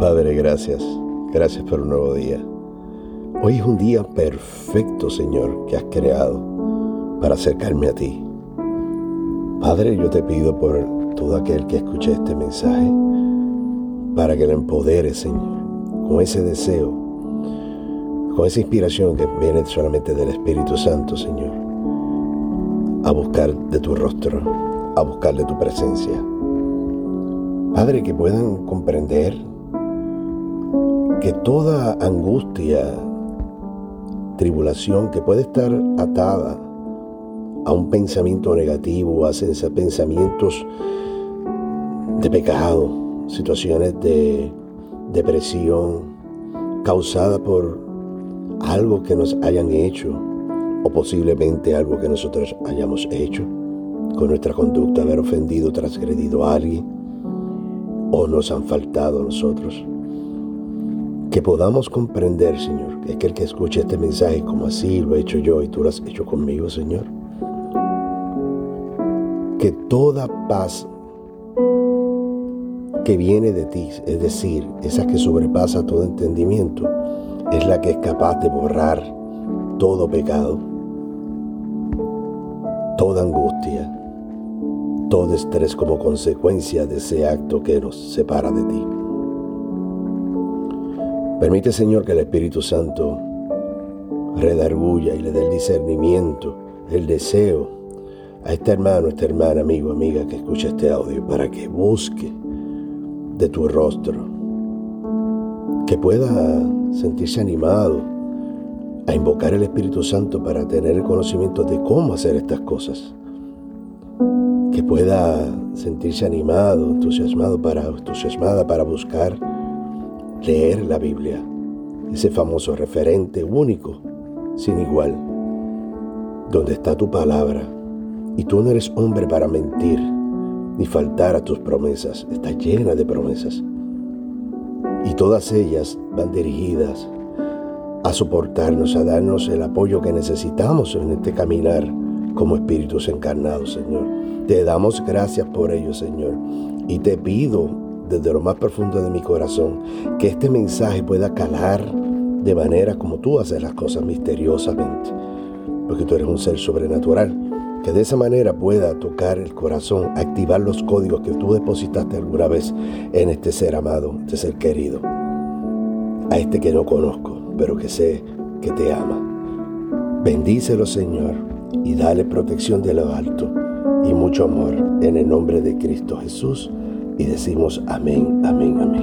Padre, gracias. Gracias por un nuevo día. Hoy es un día perfecto, Señor, que has creado para acercarme a ti. Padre, yo te pido por todo aquel que escuche este mensaje, para que le empodere, Señor, con ese deseo, con esa inspiración que viene solamente del Espíritu Santo, Señor, a buscar de tu rostro, a buscar de tu presencia. Padre, que puedan comprender que toda angustia, tribulación que puede estar atada a un pensamiento negativo, a pensamientos de pecado, situaciones de depresión causada por algo que nos hayan hecho o posiblemente algo que nosotros hayamos hecho con nuestra conducta, haber ofendido, transgredido a alguien o nos han faltado a nosotros que podamos comprender, Señor, que aquel que escuche este mensaje como así lo he hecho yo y tú lo has hecho conmigo, Señor, que toda paz que viene de ti, es decir, esa que sobrepasa todo entendimiento, es la que es capaz de borrar todo pecado, toda angustia, todo estrés como consecuencia de ese acto que nos separa de ti. Permite, Señor, que el Espíritu Santo redarguya y le dé el discernimiento, el deseo a este hermano, esta hermana, amigo, amiga que escucha este audio para que busque de tu rostro, que pueda sentirse animado a invocar el Espíritu Santo para tener el conocimiento de cómo hacer estas cosas, que pueda sentirse animado, entusiasmado para, entusiasmada para buscar leer la Biblia, ese famoso referente único, sin igual, donde está tu palabra, y tú no eres hombre para mentir, ni faltar a tus promesas, está llena de promesas. Y todas ellas van dirigidas a soportarnos, a darnos el apoyo que necesitamos en este caminar como espíritus encarnados, Señor. Te damos gracias por ello, Señor. Y te pido desde lo más profundo de mi corazón, que este mensaje pueda calar de manera como tú haces las cosas misteriosamente, porque tú eres un ser sobrenatural, que de esa manera pueda tocar el corazón, activar los códigos que tú depositaste alguna vez en este ser amado, este ser querido, a este que no conozco, pero que sé que te ama. Bendícelo, Señor, y dale protección de lo alto y mucho amor en el nombre de Cristo Jesús y decimos amén, amén, amén.